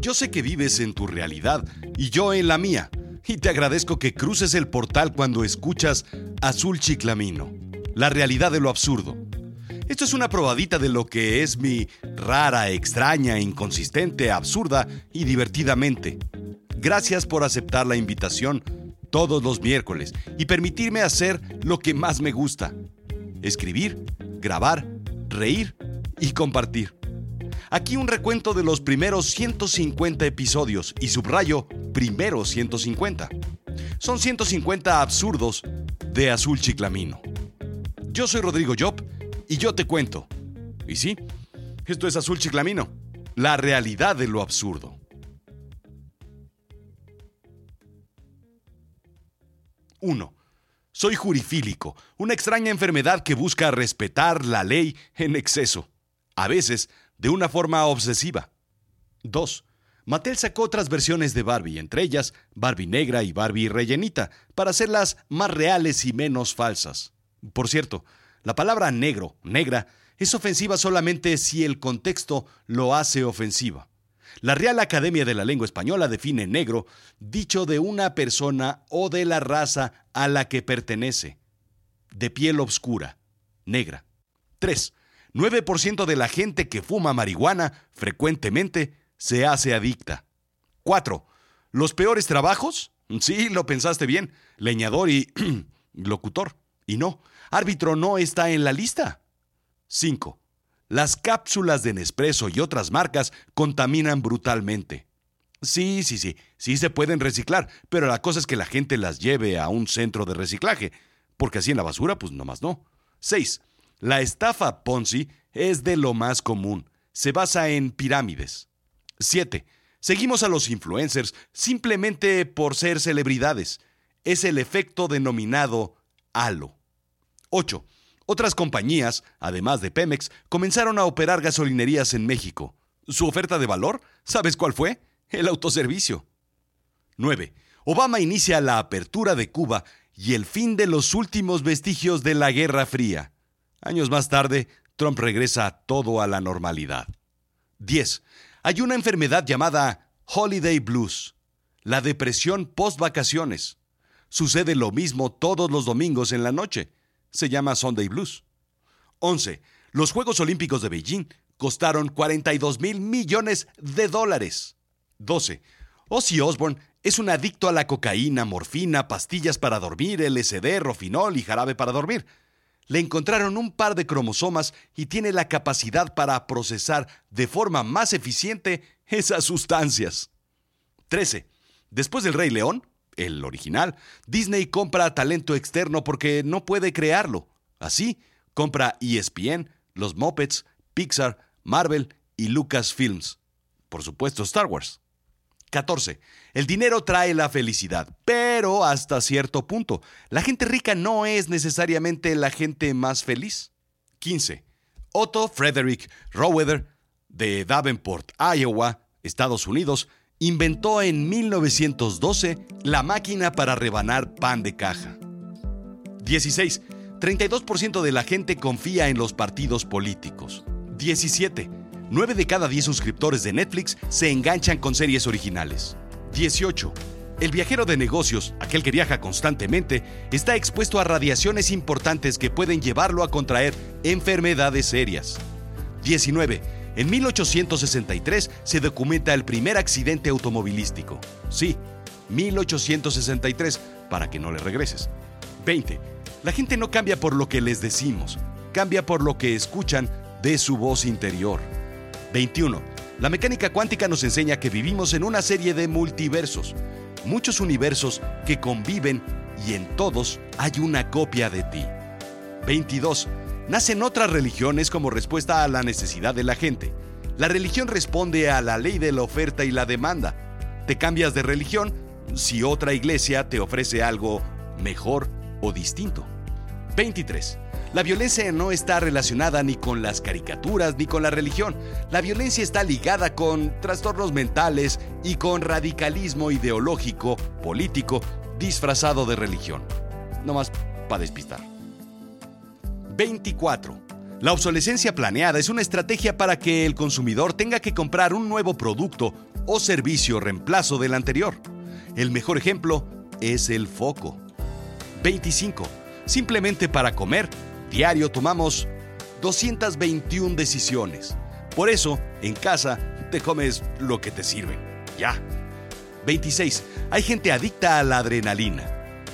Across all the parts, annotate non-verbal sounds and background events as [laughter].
Yo sé que vives en tu realidad y yo en la mía, y te agradezco que cruces el portal cuando escuchas Azul Chiclamino, la realidad de lo absurdo. Esto es una probadita de lo que es mi rara, extraña, inconsistente, absurda y divertidamente. Gracias por aceptar la invitación todos los miércoles y permitirme hacer lo que más me gusta. Escribir, grabar, reír y compartir. Aquí un recuento de los primeros 150 episodios y subrayo primeros 150. Son 150 absurdos de Azul Chiclamino. Yo soy Rodrigo Job y yo te cuento. Y sí, esto es Azul Chiclamino, la realidad de lo absurdo. 1. Soy jurifílico, una extraña enfermedad que busca respetar la ley en exceso, a veces de una forma obsesiva. 2. Mattel sacó otras versiones de Barbie, entre ellas Barbie negra y Barbie rellenita, para hacerlas más reales y menos falsas. Por cierto, la palabra negro, negra, es ofensiva solamente si el contexto lo hace ofensiva. La Real Academia de la Lengua Española define negro dicho de una persona o de la raza a la que pertenece. De piel oscura, negra. 3. 9% de la gente que fuma marihuana frecuentemente se hace adicta. 4. ¿Los peores trabajos? [laughs] Sí, lo pensaste bien. Leñador y [clears throat] locutor. Y no, árbitro no está en la lista. 5. Las cápsulas de Nespresso y otras marcas contaminan brutalmente. Sí, sí, sí, sí se pueden reciclar, pero la cosa es que la gente las lleve a un centro de reciclaje, porque así en la basura, pues nomás no. 6. La estafa Ponzi es de lo más común. Se basa en pirámides. 7. Seguimos a los influencers simplemente por ser celebridades. Es el efecto denominado halo. 8. Otras compañías, además de Pemex, comenzaron a operar gasolinerías en México. ¿Su oferta de valor? ¿Sabes cuál fue? El autoservicio. 9. Obama inicia la apertura de Cuba y el fin de los últimos vestigios de la Guerra Fría. Años más tarde, Trump regresa todo a la normalidad. 10. Hay una enfermedad llamada Holiday Blues, la depresión post-vacaciones. Sucede lo mismo todos los domingos en la noche se llama Sunday Blues. 11. Los Juegos Olímpicos de Beijing costaron 42 mil millones de dólares. 12. Ozzy Osbourne es un adicto a la cocaína, morfina, pastillas para dormir, LSD, rofinol y jarabe para dormir. Le encontraron un par de cromosomas y tiene la capacidad para procesar de forma más eficiente esas sustancias. 13. Después del Rey León, el original, Disney compra talento externo porque no puede crearlo. Así, compra ESPN, los Muppets, Pixar, Marvel y Lucasfilms. Por supuesto, Star Wars. 14. El dinero trae la felicidad, pero hasta cierto punto. La gente rica no es necesariamente la gente más feliz. 15. Otto Frederick Roweather, de Davenport, Iowa, Estados Unidos, inventó en 1912 la máquina para rebanar pan de caja. 16. 32% de la gente confía en los partidos políticos. 17. 9 de cada 10 suscriptores de Netflix se enganchan con series originales. 18. El viajero de negocios, aquel que viaja constantemente, está expuesto a radiaciones importantes que pueden llevarlo a contraer enfermedades serias. 19 en 1863 se documenta el primer accidente automovilístico. Sí, 1863, para que no le regreses. 20. La gente no cambia por lo que les decimos, cambia por lo que escuchan de su voz interior. 21. La mecánica cuántica nos enseña que vivimos en una serie de multiversos, muchos universos que conviven y en todos hay una copia de ti. 22 nacen otras religiones como respuesta a la necesidad de la gente. La religión responde a la ley de la oferta y la demanda. Te cambias de religión si otra iglesia te ofrece algo mejor o distinto. 23. La violencia no está relacionada ni con las caricaturas ni con la religión. La violencia está ligada con trastornos mentales y con radicalismo ideológico, político, disfrazado de religión. No más para despistar. 24. La obsolescencia planeada es una estrategia para que el consumidor tenga que comprar un nuevo producto o servicio reemplazo del anterior. El mejor ejemplo es el foco. 25. Simplemente para comer, diario tomamos 221 decisiones. Por eso, en casa, te comes lo que te sirven. Ya. 26. Hay gente adicta a la adrenalina.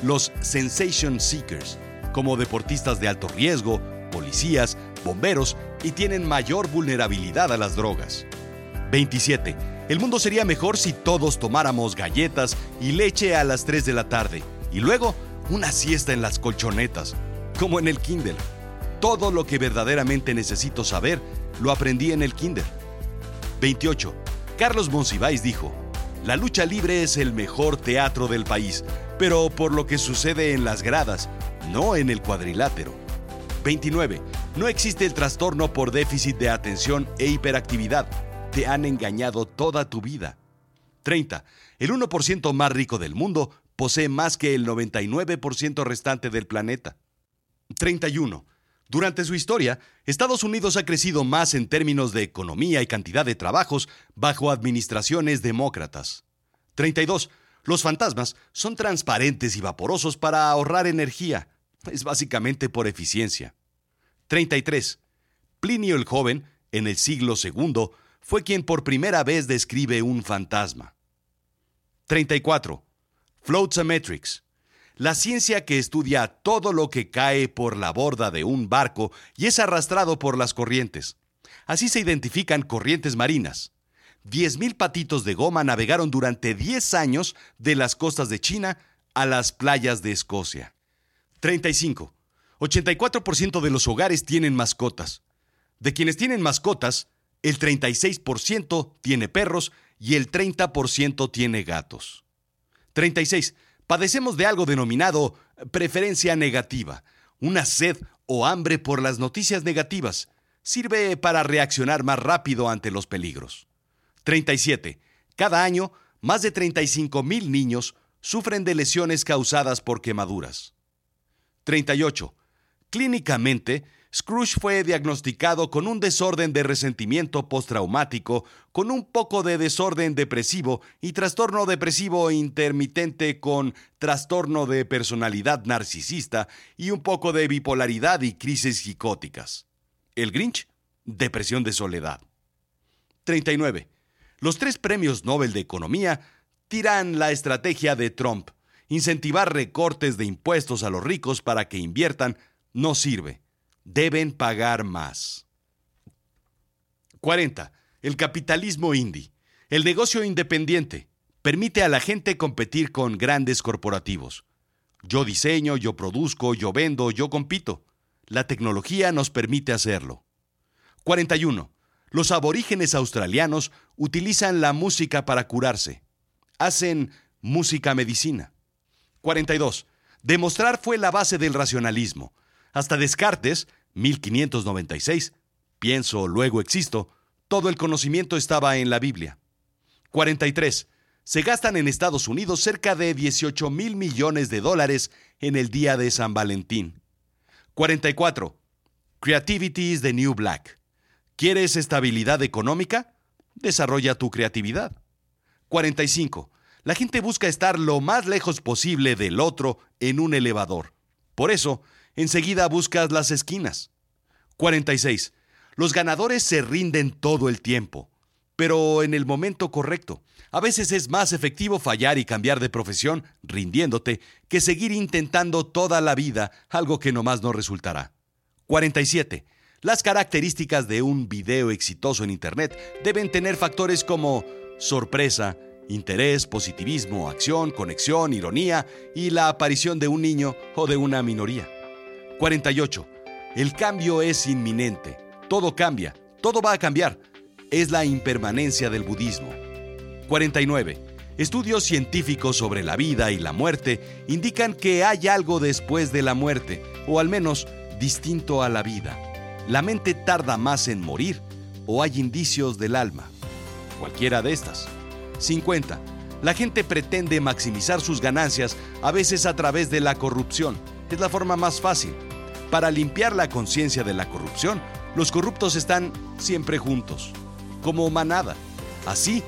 Los sensation seekers, como deportistas de alto riesgo, policías, bomberos y tienen mayor vulnerabilidad a las drogas. 27. El mundo sería mejor si todos tomáramos galletas y leche a las 3 de la tarde y luego una siesta en las colchonetas, como en el Kindle. Todo lo que verdaderamente necesito saber lo aprendí en el Kinder. 28. Carlos Monsiváis dijo, la lucha libre es el mejor teatro del país, pero por lo que sucede en las gradas, no en el cuadrilátero. 29. No existe el trastorno por déficit de atención e hiperactividad. Te han engañado toda tu vida. 30. El 1% más rico del mundo posee más que el 99% restante del planeta. 31. Durante su historia, Estados Unidos ha crecido más en términos de economía y cantidad de trabajos bajo administraciones demócratas. 32. Los fantasmas son transparentes y vaporosos para ahorrar energía. Es básicamente por eficiencia. 33. Plinio el Joven, en el siglo II, fue quien por primera vez describe un fantasma. 34. Floatsametrics la ciencia que estudia todo lo que cae por la borda de un barco y es arrastrado por las corrientes. Así se identifican corrientes marinas. 10.000 patitos de goma navegaron durante 10 años de las costas de China a las playas de Escocia. 35. 84% de los hogares tienen mascotas. De quienes tienen mascotas, el 36% tiene perros y el 30% tiene gatos. 36 padecemos de algo denominado preferencia negativa, una sed o hambre por las noticias negativas. Sirve para reaccionar más rápido ante los peligros. 37. Cada año, más de 35 mil niños sufren de lesiones causadas por quemaduras. 38. Clínicamente, Scrooge fue diagnosticado con un desorden de resentimiento postraumático, con un poco de desorden depresivo y trastorno depresivo intermitente con trastorno de personalidad narcisista y un poco de bipolaridad y crisis psicóticas. El Grinch, depresión de soledad. 39. Los tres premios Nobel de Economía tiran la estrategia de Trump. Incentivar recortes de impuestos a los ricos para que inviertan no sirve deben pagar más. 40. El capitalismo indie. El negocio independiente permite a la gente competir con grandes corporativos. Yo diseño, yo produzco, yo vendo, yo compito. La tecnología nos permite hacerlo. 41. Los aborígenes australianos utilizan la música para curarse. Hacen música medicina. 42. Demostrar fue la base del racionalismo. Hasta Descartes 1596, pienso, luego existo, todo el conocimiento estaba en la Biblia. 43. Se gastan en Estados Unidos cerca de 18 mil millones de dólares en el día de San Valentín. 44. Creativity is the new black. ¿Quieres estabilidad económica? Desarrolla tu creatividad. 45. La gente busca estar lo más lejos posible del otro en un elevador. Por eso, enseguida buscas las esquinas. 46. Los ganadores se rinden todo el tiempo, pero en el momento correcto. A veces es más efectivo fallar y cambiar de profesión rindiéndote que seguir intentando toda la vida algo que nomás no resultará. 47. Las características de un video exitoso en Internet deben tener factores como sorpresa, interés, positivismo, acción, conexión, ironía y la aparición de un niño o de una minoría. 48. El cambio es inminente. Todo cambia. Todo va a cambiar. Es la impermanencia del budismo. 49. Estudios científicos sobre la vida y la muerte indican que hay algo después de la muerte, o al menos distinto a la vida. La mente tarda más en morir o hay indicios del alma. Cualquiera de estas. 50. La gente pretende maximizar sus ganancias a veces a través de la corrupción. Es la forma más fácil. Para limpiar la conciencia de la corrupción, los corruptos están siempre juntos, como manada. Así,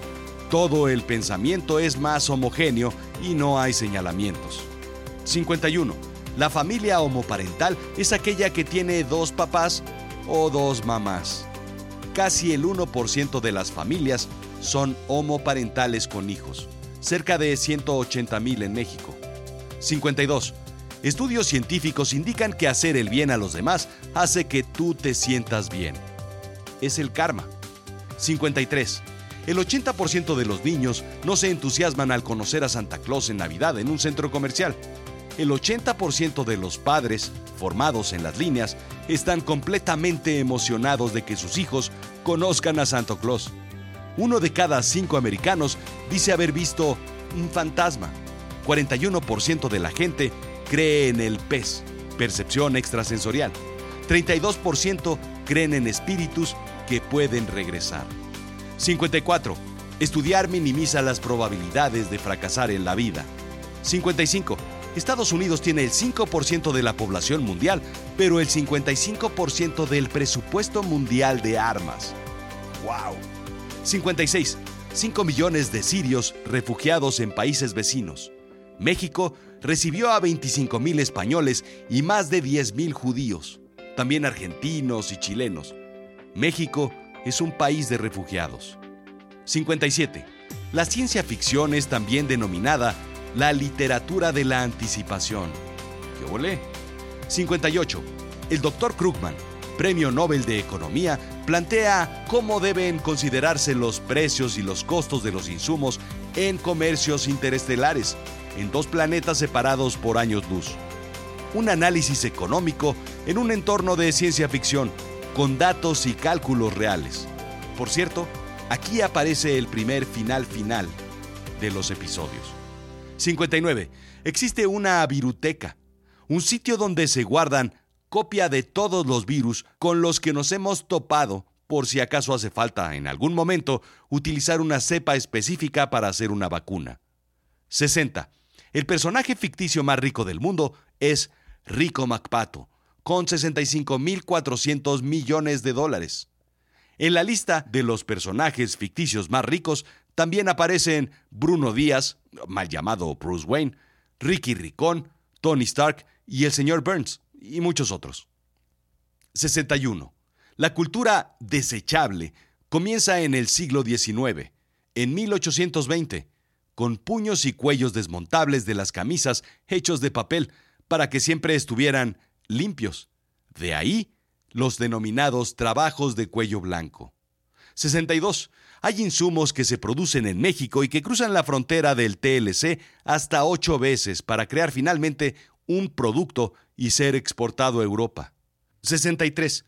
Todo el pensamiento es más homogéneo y no hay señalamientos. 51. La familia homoparental es aquella que tiene dos papás o dos mamás. Casi el 1% de las familias son homoparentales con hijos, cerca de 180 mil en México. 52. Estudios científicos indican que hacer el bien a los demás hace que tú te sientas bien. Es el karma. 53. El 80% de los niños no se entusiasman al conocer a Santa Claus en Navidad en un centro comercial. El 80% de los padres, formados en las líneas, están completamente emocionados de que sus hijos conozcan a Santa Claus. Uno de cada cinco americanos dice haber visto un fantasma. 41% de la gente cree en el pez, percepción extrasensorial. 32% creen en espíritus que pueden regresar. 54. Estudiar minimiza las probabilidades de fracasar en la vida. 55. Estados Unidos tiene el 5% de la población mundial, pero el 55% del presupuesto mundial de armas. ¡Wow! 56. 5 millones de sirios refugiados en países vecinos. México recibió a 25 mil españoles y más de 10 mil judíos, también argentinos y chilenos. México es un país de refugiados. 57. La ciencia ficción es también denominada la literatura de la anticipación. ¿Qué volé? 58. El doctor Krugman, Premio Nobel de Economía, plantea cómo deben considerarse los precios y los costos de los insumos en comercios interestelares, en dos planetas separados por años luz. Un análisis económico en un entorno de ciencia ficción, con datos y cálculos reales. Por cierto, aquí aparece el primer final final de los episodios. 59. Existe una viruteca, un sitio donde se guardan copia de todos los virus con los que nos hemos topado por si acaso hace falta en algún momento utilizar una cepa específica para hacer una vacuna. 60. El personaje ficticio más rico del mundo es Rico MacPato, con 65.400 millones de dólares. En la lista de los personajes ficticios más ricos también aparecen Bruno Díaz, mal llamado Bruce Wayne, Ricky Ricón, Tony Stark y el señor Burns y muchos otros. 61. La cultura desechable comienza en el siglo XIX, en 1820, con puños y cuellos desmontables de las camisas hechos de papel para que siempre estuvieran limpios. De ahí los denominados trabajos de cuello blanco. 62. Hay insumos que se producen en México y que cruzan la frontera del TLC hasta ocho veces para crear finalmente un producto y ser exportado a Europa. 63.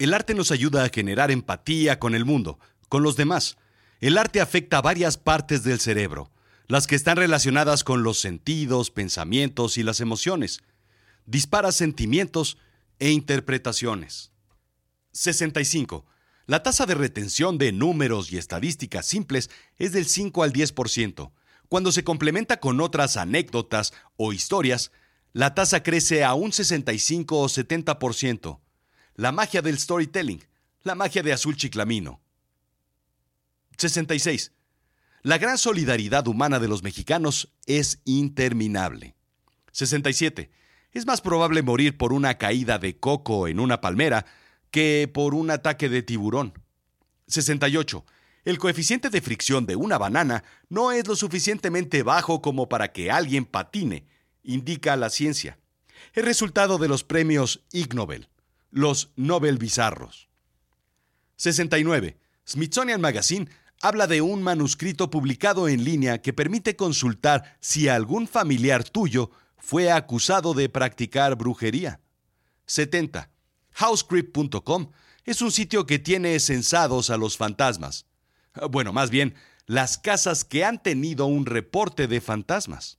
El arte nos ayuda a generar empatía con el mundo, con los demás. El arte afecta varias partes del cerebro, las que están relacionadas con los sentidos, pensamientos y las emociones. Dispara sentimientos e interpretaciones. 65. La tasa de retención de números y estadísticas simples es del 5 al 10%. Cuando se complementa con otras anécdotas o historias, la tasa crece a un 65 o 70%. La magia del storytelling, la magia de Azul Chiclamino. 66. La gran solidaridad humana de los mexicanos es interminable. 67. Es más probable morir por una caída de coco en una palmera que por un ataque de tiburón. 68. El coeficiente de fricción de una banana no es lo suficientemente bajo como para que alguien patine indica la ciencia. Es resultado de los premios Ig Nobel, los Nobel bizarros. 69. Smithsonian Magazine habla de un manuscrito publicado en línea que permite consultar si algún familiar tuyo fue acusado de practicar brujería. 70. Housecrypt.com es un sitio que tiene censados a los fantasmas. Bueno, más bien, las casas que han tenido un reporte de fantasmas.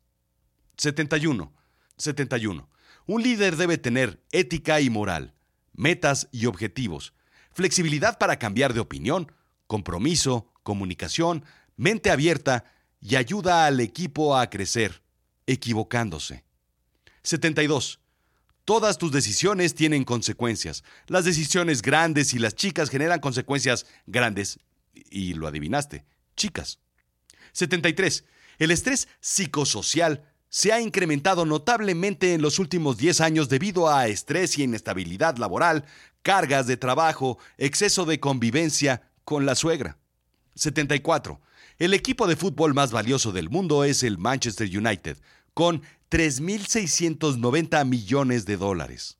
71. 71. Un líder debe tener ética y moral, metas y objetivos, flexibilidad para cambiar de opinión, compromiso, comunicación, mente abierta y ayuda al equipo a crecer, equivocándose. 72. Todas tus decisiones tienen consecuencias. Las decisiones grandes y las chicas generan consecuencias grandes. Y lo adivinaste, chicas. 73. El estrés psicosocial se ha incrementado notablemente en los últimos 10 años debido a estrés y inestabilidad laboral, cargas de trabajo, exceso de convivencia con la suegra. 74. El equipo de fútbol más valioso del mundo es el Manchester United, con 3.690 millones de dólares.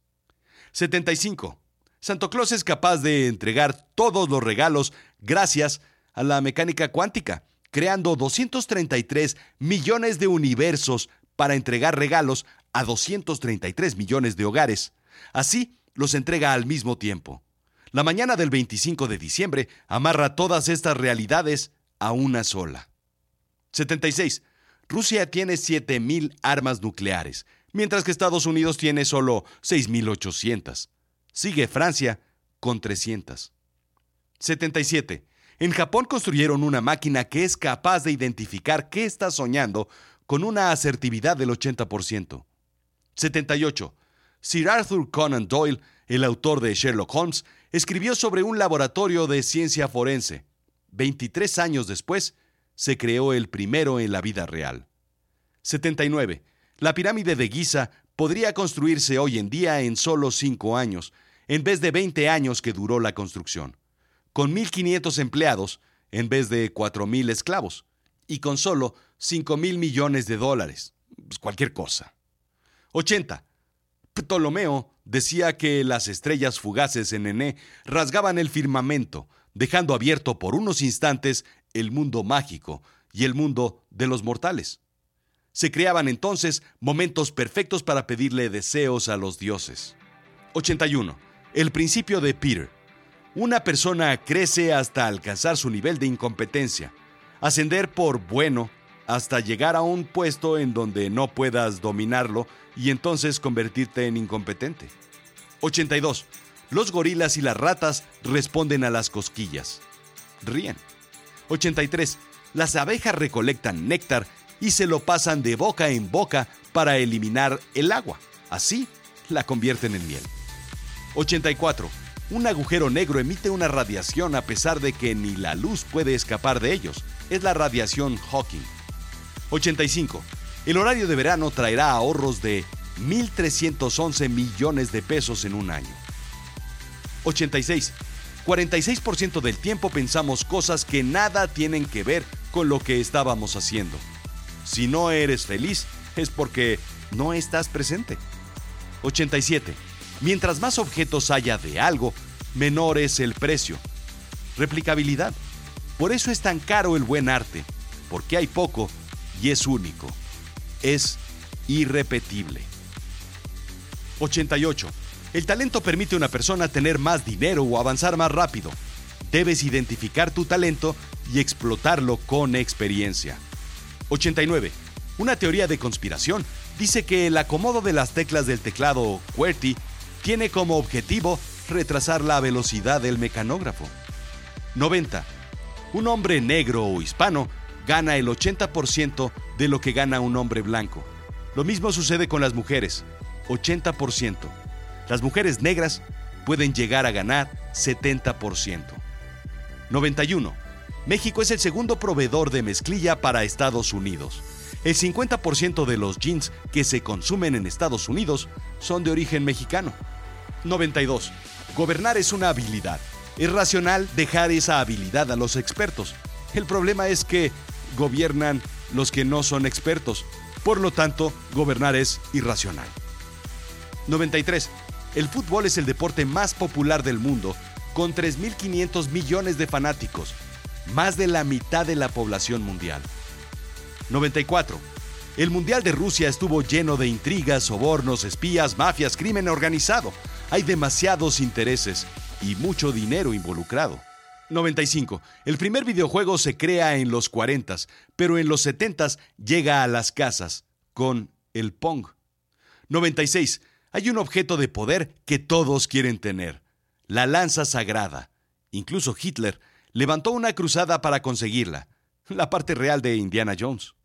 75. Santo Claus es capaz de entregar todos los regalos gracias a la mecánica cuántica, creando 233 millones de universos para entregar regalos a 233 millones de hogares. Así, los entrega al mismo tiempo. La mañana del 25 de diciembre amarra todas estas realidades a una sola. 76. Rusia tiene 7.000 armas nucleares, mientras que Estados Unidos tiene solo 6.800. Sigue Francia con 300. 77. En Japón construyeron una máquina que es capaz de identificar qué está soñando con una asertividad del 80%. 78. Sir Arthur Conan Doyle, el autor de Sherlock Holmes, escribió sobre un laboratorio de ciencia forense. 23 años después, se creó el primero en la vida real. 79. La pirámide de Giza podría construirse hoy en día en solo 5 años, en vez de 20 años que duró la construcción, con 1.500 empleados en vez de 4.000 esclavos, y con solo 5.000 millones de dólares. Pues, cualquier cosa. 80. Ptolomeo decía que las estrellas fugaces en Ené rasgaban el firmamento, dejando abierto por unos instantes el mundo mágico y el mundo de los mortales. Se creaban entonces momentos perfectos para pedirle deseos a los dioses. 81. El principio de Peter. Una persona crece hasta alcanzar su nivel de incompetencia, ascender por bueno hasta llegar a un puesto en donde no puedas dominarlo y entonces convertirte en incompetente. 82. Los gorilas y las ratas responden a las cosquillas. Ríen. 83. Las abejas recolectan néctar y se lo pasan de boca en boca para eliminar el agua. Así la convierten en miel. 84. Un agujero negro emite una radiación a pesar de que ni la luz puede escapar de ellos. Es la radiación Hawking. 85. El horario de verano traerá ahorros de 1.311 millones de pesos en un año. 86. 46% del tiempo pensamos cosas que nada tienen que ver con lo que estábamos haciendo. Si no eres feliz, es porque no estás presente. 87. Mientras más objetos haya de algo, menor es el precio. Replicabilidad. Por eso es tan caro el buen arte, porque hay poco y es único. Es irrepetible. 88. El talento permite a una persona tener más dinero o avanzar más rápido. Debes identificar tu talento y explotarlo con experiencia. 89. Una teoría de conspiración dice que el acomodo de las teclas del teclado QWERTY tiene como objetivo retrasar la velocidad del mecanógrafo. 90. Un hombre negro o hispano gana el 80% de lo que gana un hombre blanco. Lo mismo sucede con las mujeres, 80%. Las mujeres negras pueden llegar a ganar 70%. 91. México es el segundo proveedor de mezclilla para Estados Unidos. El 50% de los jeans que se consumen en Estados Unidos son de origen mexicano. 92. Gobernar es una habilidad. Es racional dejar esa habilidad a los expertos. El problema es que gobiernan los que no son expertos. Por lo tanto, gobernar es irracional. 93. El fútbol es el deporte más popular del mundo, con 3.500 millones de fanáticos, más de la mitad de la población mundial. 94. El Mundial de Rusia estuvo lleno de intrigas, sobornos, espías, mafias, crimen organizado. Hay demasiados intereses y mucho dinero involucrado. 95. El primer videojuego se crea en los 40, pero en los 70 llega a las casas con el Pong. 96. Hay un objeto de poder que todos quieren tener, la lanza sagrada. Incluso Hitler levantó una cruzada para conseguirla, la parte real de Indiana Jones.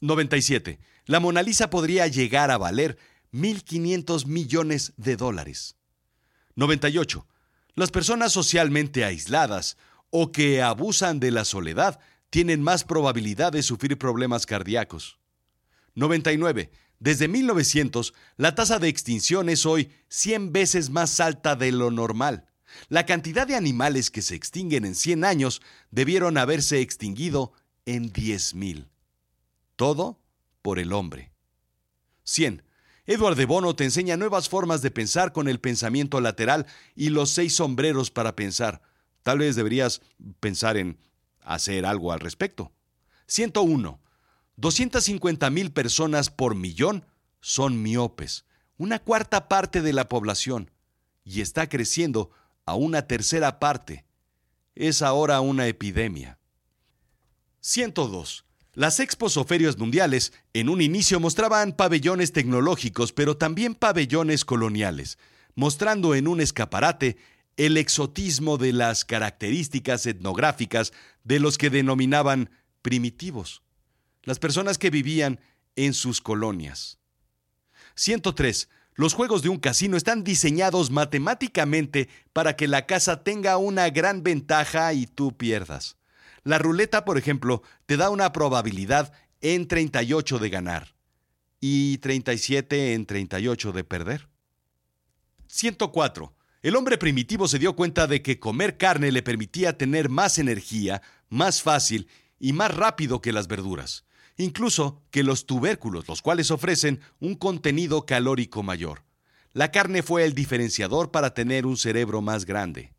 97. La Mona Lisa podría llegar a valer 1.500 millones de dólares. 98. Las personas socialmente aisladas o que abusan de la soledad tienen más probabilidad de sufrir problemas cardíacos. 99. Desde 1900, la tasa de extinción es hoy 100 veces más alta de lo normal. La cantidad de animales que se extinguen en 100 años debieron haberse extinguido en 10.000. Todo por el hombre. 100. Edward de Bono te enseña nuevas formas de pensar con el pensamiento lateral y los seis sombreros para pensar. Tal vez deberías pensar en hacer algo al respecto. 101. 250 mil personas por millón son miopes, una cuarta parte de la población, y está creciendo a una tercera parte. Es ahora una epidemia. 102. Las expos o ferias mundiales en un inicio mostraban pabellones tecnológicos, pero también pabellones coloniales, mostrando en un escaparate el exotismo de las características etnográficas de los que denominaban primitivos, las personas que vivían en sus colonias. 103. Los juegos de un casino están diseñados matemáticamente para que la casa tenga una gran ventaja y tú pierdas. La ruleta, por ejemplo, te da una probabilidad en 38 de ganar y 37 en 38 de perder. 104. El hombre primitivo se dio cuenta de que comer carne le permitía tener más energía, más fácil y más rápido que las verduras, incluso que los tubérculos, los cuales ofrecen un contenido calórico mayor. La carne fue el diferenciador para tener un cerebro más grande.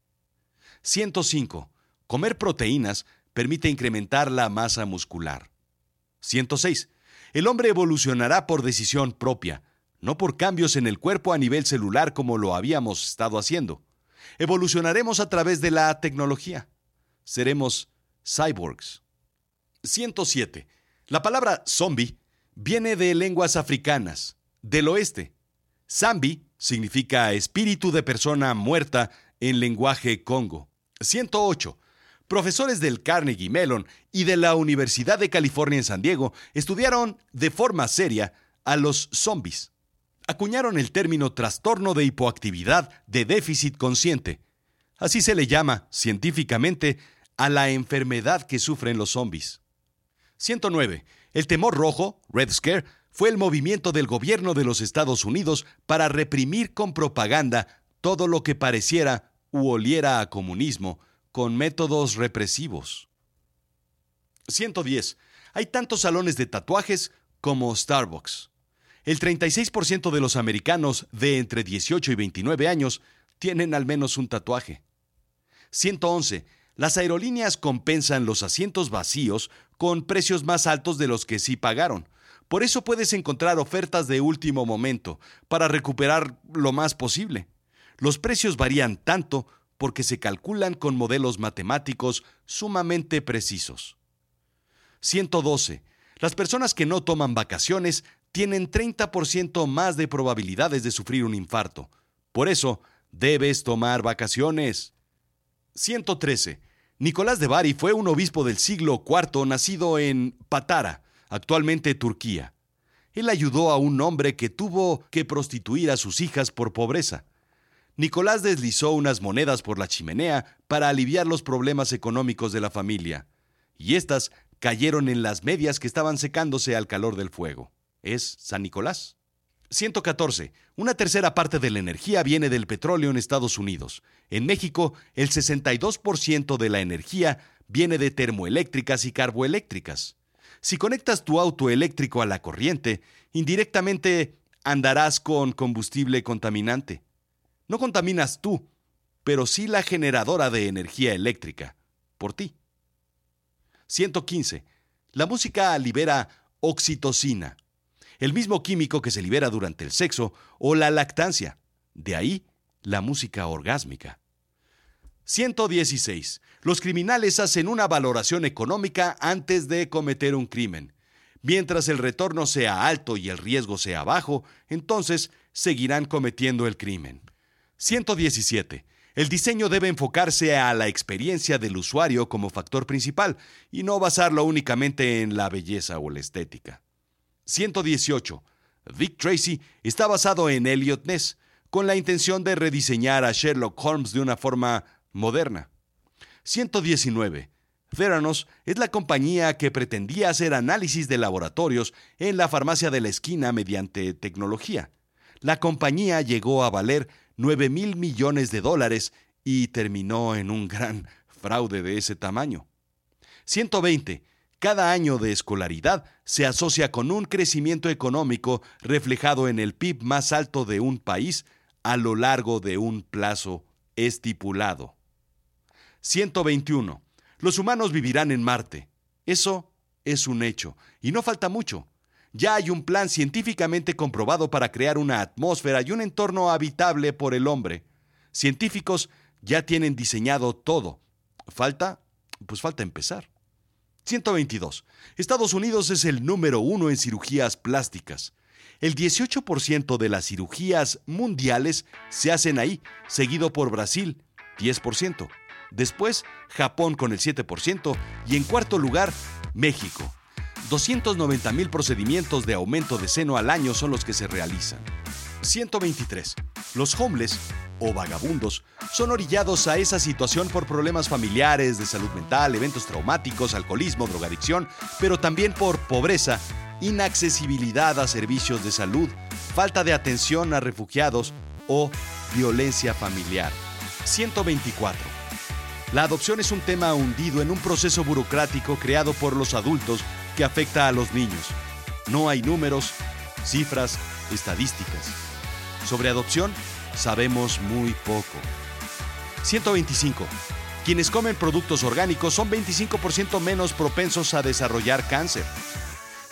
105. Comer proteínas permite incrementar la masa muscular. 106. El hombre evolucionará por decisión propia, no por cambios en el cuerpo a nivel celular como lo habíamos estado haciendo. Evolucionaremos a través de la tecnología. Seremos cyborgs. 107. La palabra zombie viene de lenguas africanas, del oeste. Zambi significa espíritu de persona muerta en lenguaje congo. 108. Profesores del Carnegie Mellon y de la Universidad de California en San Diego estudiaron de forma seria a los zombies. Acuñaron el término trastorno de hipoactividad de déficit consciente. Así se le llama, científicamente, a la enfermedad que sufren los zombies. 109. El temor rojo, Red Scare, fue el movimiento del gobierno de los Estados Unidos para reprimir con propaganda todo lo que pareciera u oliera a comunismo, con métodos represivos. 110. Hay tantos salones de tatuajes como Starbucks. El 36% de los americanos de entre 18 y 29 años tienen al menos un tatuaje. 111. Las aerolíneas compensan los asientos vacíos con precios más altos de los que sí pagaron. Por eso puedes encontrar ofertas de último momento para recuperar lo más posible. Los precios varían tanto porque se calculan con modelos matemáticos sumamente precisos. 112. Las personas que no toman vacaciones tienen 30% más de probabilidades de sufrir un infarto. Por eso, debes tomar vacaciones. 113. Nicolás de Bari fue un obispo del siglo IV nacido en Patara, actualmente Turquía. Él ayudó a un hombre que tuvo que prostituir a sus hijas por pobreza. Nicolás deslizó unas monedas por la chimenea para aliviar los problemas económicos de la familia, y éstas cayeron en las medias que estaban secándose al calor del fuego. Es San Nicolás. 114. Una tercera parte de la energía viene del petróleo en Estados Unidos. En México, el 62% de la energía viene de termoeléctricas y carboeléctricas. Si conectas tu auto eléctrico a la corriente, indirectamente andarás con combustible contaminante. No contaminas tú, pero sí la generadora de energía eléctrica, por ti. 115. La música libera oxitocina, el mismo químico que se libera durante el sexo o la lactancia. De ahí la música orgásmica. 116. Los criminales hacen una valoración económica antes de cometer un crimen. Mientras el retorno sea alto y el riesgo sea bajo, entonces seguirán cometiendo el crimen. 117. El diseño debe enfocarse a la experiencia del usuario como factor principal y no basarlo únicamente en la belleza o la estética. 118. Dick Tracy está basado en Elliot Ness, con la intención de rediseñar a Sherlock Holmes de una forma moderna. 119. Theranos es la compañía que pretendía hacer análisis de laboratorios en la farmacia de la esquina mediante tecnología. La compañía llegó a valer 9 mil millones de dólares y terminó en un gran fraude de ese tamaño. 120. Cada año de escolaridad se asocia con un crecimiento económico reflejado en el PIB más alto de un país a lo largo de un plazo estipulado. 121. Los humanos vivirán en Marte. Eso es un hecho, y no falta mucho. Ya hay un plan científicamente comprobado para crear una atmósfera y un entorno habitable por el hombre. Científicos ya tienen diseñado todo. Falta, pues falta empezar. 122. Estados Unidos es el número uno en cirugías plásticas. El 18% de las cirugías mundiales se hacen ahí, seguido por Brasil, 10%. Después, Japón con el 7% y en cuarto lugar, México. 290 mil procedimientos de aumento de seno al año son los que se realizan. 123. Los homeless o vagabundos son orillados a esa situación por problemas familiares, de salud mental, eventos traumáticos, alcoholismo, drogadicción, pero también por pobreza, inaccesibilidad a servicios de salud, falta de atención a refugiados o violencia familiar. 124. La adopción es un tema hundido en un proceso burocrático creado por los adultos que afecta a los niños. No hay números, cifras, estadísticas. Sobre adopción, sabemos muy poco. 125. Quienes comen productos orgánicos son 25% menos propensos a desarrollar cáncer.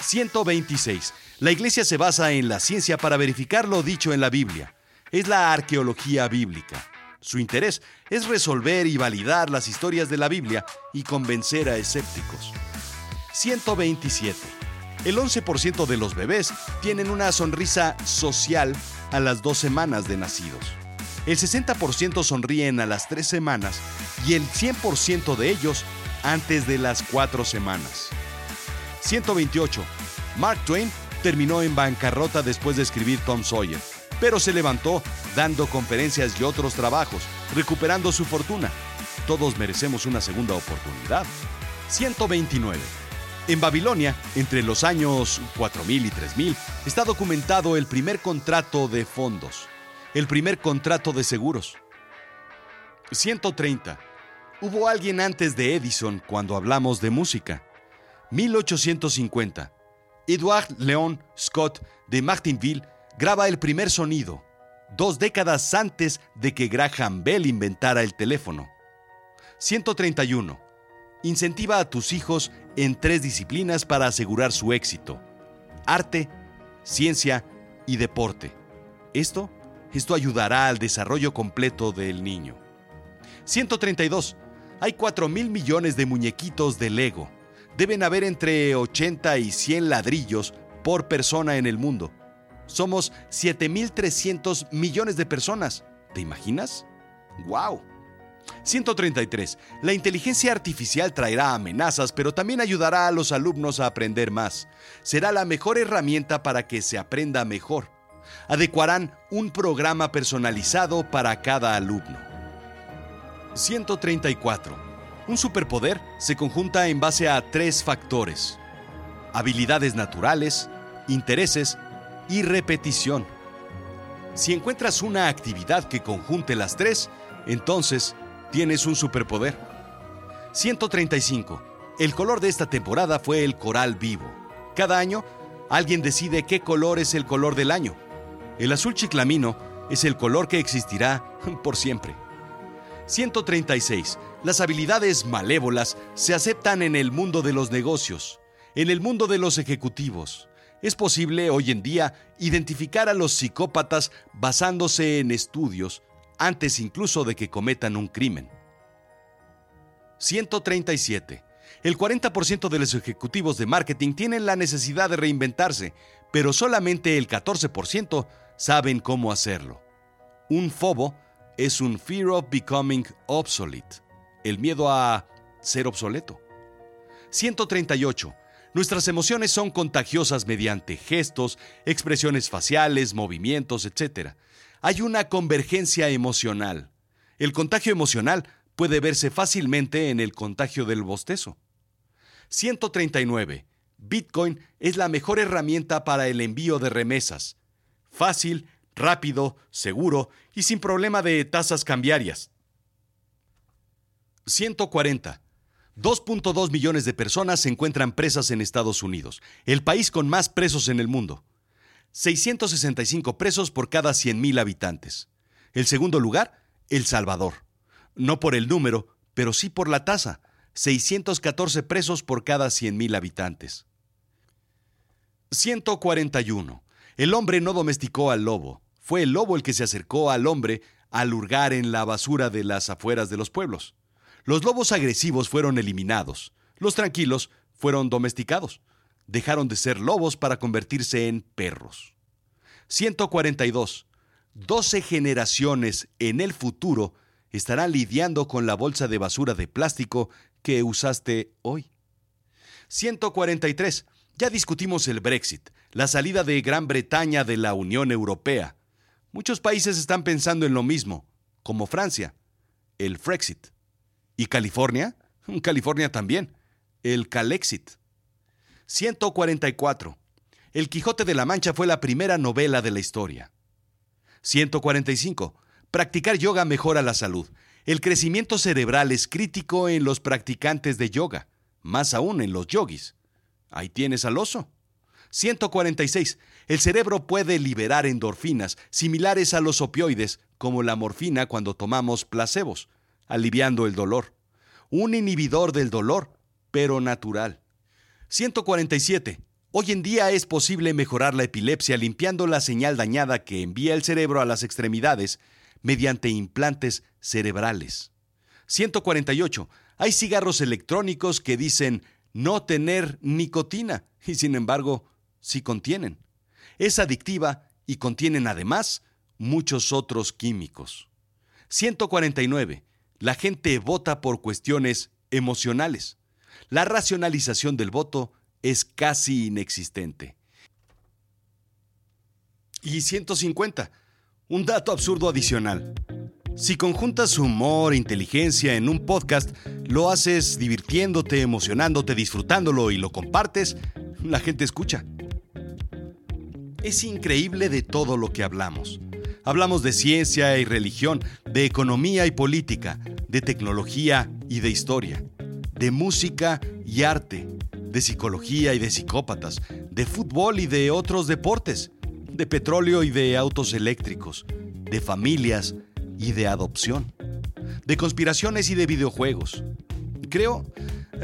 126. La iglesia se basa en la ciencia para verificar lo dicho en la Biblia. Es la arqueología bíblica. Su interés es resolver y validar las historias de la Biblia y convencer a escépticos. 127. El 11% de los bebés tienen una sonrisa social a las dos semanas de nacidos. El 60% sonríen a las tres semanas y el 100% de ellos antes de las cuatro semanas. 128. Mark Twain terminó en bancarrota después de escribir Tom Sawyer, pero se levantó dando conferencias y otros trabajos, recuperando su fortuna. Todos merecemos una segunda oportunidad. 129. En Babilonia, entre los años 4000 y 3000, está documentado el primer contrato de fondos, el primer contrato de seguros. 130. Hubo alguien antes de Edison cuando hablamos de música. 1850. Edward Leon Scott de Martinville graba el primer sonido, dos décadas antes de que Graham Bell inventara el teléfono. 131. Incentiva a tus hijos en tres disciplinas para asegurar su éxito. Arte, ciencia y deporte. Esto, esto ayudará al desarrollo completo del niño. 132. Hay 4 mil millones de muñequitos de Lego. Deben haber entre 80 y 100 ladrillos por persona en el mundo. Somos 7.300 millones de personas. ¿Te imaginas? ¡Wow! 133. La inteligencia artificial traerá amenazas, pero también ayudará a los alumnos a aprender más. Será la mejor herramienta para que se aprenda mejor. Adecuarán un programa personalizado para cada alumno. 134. Un superpoder se conjunta en base a tres factores. Habilidades naturales, intereses y repetición. Si encuentras una actividad que conjunte las tres, entonces tienes un superpoder. 135. El color de esta temporada fue el coral vivo. Cada año, alguien decide qué color es el color del año. El azul chiclamino es el color que existirá por siempre. 136. Las habilidades malévolas se aceptan en el mundo de los negocios, en el mundo de los ejecutivos. Es posible hoy en día identificar a los psicópatas basándose en estudios antes incluso de que cometan un crimen. 137. El 40% de los ejecutivos de marketing tienen la necesidad de reinventarse, pero solamente el 14% saben cómo hacerlo. Un FOBO es un Fear of Becoming Obsolete, el miedo a ser obsoleto. 138. Nuestras emociones son contagiosas mediante gestos, expresiones faciales, movimientos, etc hay una convergencia emocional. El contagio emocional puede verse fácilmente en el contagio del bostezo. 139. Bitcoin es la mejor herramienta para el envío de remesas. Fácil, rápido, seguro y sin problema de tasas cambiarias. 140. 2.2 millones de personas se encuentran presas en Estados Unidos, el país con más presos en el mundo. 665 presos por cada 100.000 habitantes. El segundo lugar, El Salvador. No por el número, pero sí por la tasa. 614 presos por cada 100.000 habitantes. 141. El hombre no domesticó al lobo. Fue el lobo el que se acercó al hombre al hurgar en la basura de las afueras de los pueblos. Los lobos agresivos fueron eliminados. Los tranquilos fueron domesticados. Dejaron de ser lobos para convertirse en perros. 142. 12 generaciones en el futuro estarán lidiando con la bolsa de basura de plástico que usaste hoy. 143. Ya discutimos el Brexit, la salida de Gran Bretaña de la Unión Europea. Muchos países están pensando en lo mismo, como Francia, el Frexit. ¿Y California? [laughs] California también, el Calexit. 144. El Quijote de la Mancha fue la primera novela de la historia. 145. Practicar yoga mejora la salud. El crecimiento cerebral es crítico en los practicantes de yoga, más aún en los yogis. Ahí tienes al oso. 146. El cerebro puede liberar endorfinas similares a los opioides, como la morfina cuando tomamos placebos, aliviando el dolor. Un inhibidor del dolor, pero natural. 147. Hoy en día es posible mejorar la epilepsia limpiando la señal dañada que envía el cerebro a las extremidades mediante implantes cerebrales. 148. Hay cigarros electrónicos que dicen no tener nicotina y sin embargo sí contienen. Es adictiva y contienen además muchos otros químicos. 149. La gente vota por cuestiones emocionales. La racionalización del voto es casi inexistente. Y 150. Un dato absurdo adicional. Si conjuntas humor e inteligencia en un podcast, lo haces divirtiéndote, emocionándote, disfrutándolo y lo compartes, la gente escucha. Es increíble de todo lo que hablamos. Hablamos de ciencia y religión, de economía y política, de tecnología y de historia, de música y arte, de psicología y de psicópatas, de fútbol y de otros deportes, de petróleo y de autos eléctricos, de familias, y de adopción, de conspiraciones y de videojuegos. Creo,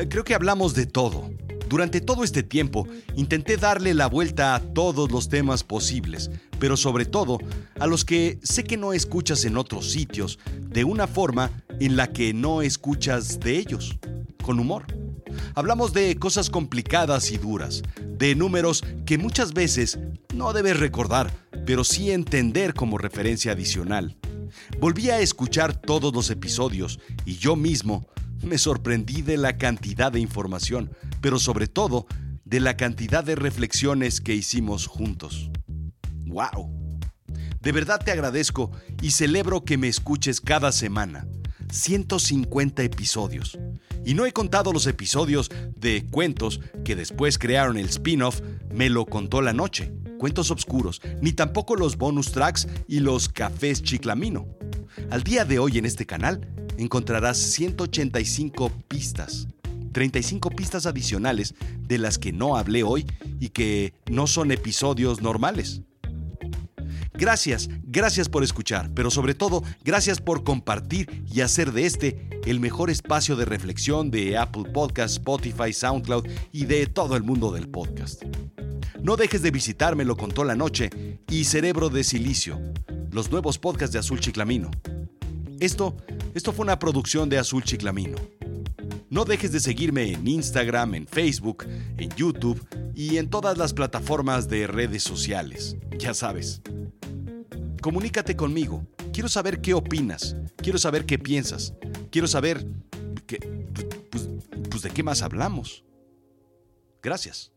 creo que hablamos de todo. Durante todo este tiempo intenté darle la vuelta a todos los temas posibles, pero sobre todo a los que sé que no escuchas en otros sitios, de una forma en la que no escuchas de ellos, con humor. Hablamos de cosas complicadas y duras, de números que muchas veces no debes recordar, pero sí entender como referencia adicional. Volví a escuchar todos los episodios y yo mismo me sorprendí de la cantidad de información, pero sobre todo de la cantidad de reflexiones que hicimos juntos. ¡Wow! De verdad te agradezco y celebro que me escuches cada semana. 150 episodios. Y no he contado los episodios de cuentos que después crearon el spin-off Me lo contó la noche cuentos oscuros, ni tampoco los bonus tracks y los cafés chiclamino. Al día de hoy en este canal encontrarás 185 pistas, 35 pistas adicionales de las que no hablé hoy y que no son episodios normales. Gracias, gracias por escuchar, pero sobre todo, gracias por compartir y hacer de este el mejor espacio de reflexión de Apple Podcast, Spotify, SoundCloud y de todo el mundo del podcast. No dejes de visitarme, lo contó la noche y Cerebro de Silicio, los nuevos podcasts de Azul Chiclamino. Esto, esto fue una producción de Azul Chiclamino. No dejes de seguirme en Instagram, en Facebook, en YouTube y en todas las plataformas de redes sociales. Ya sabes. Comunícate conmigo. Quiero saber qué opinas. Quiero saber qué piensas. Quiero saber que, pues, pues de qué más hablamos. Gracias.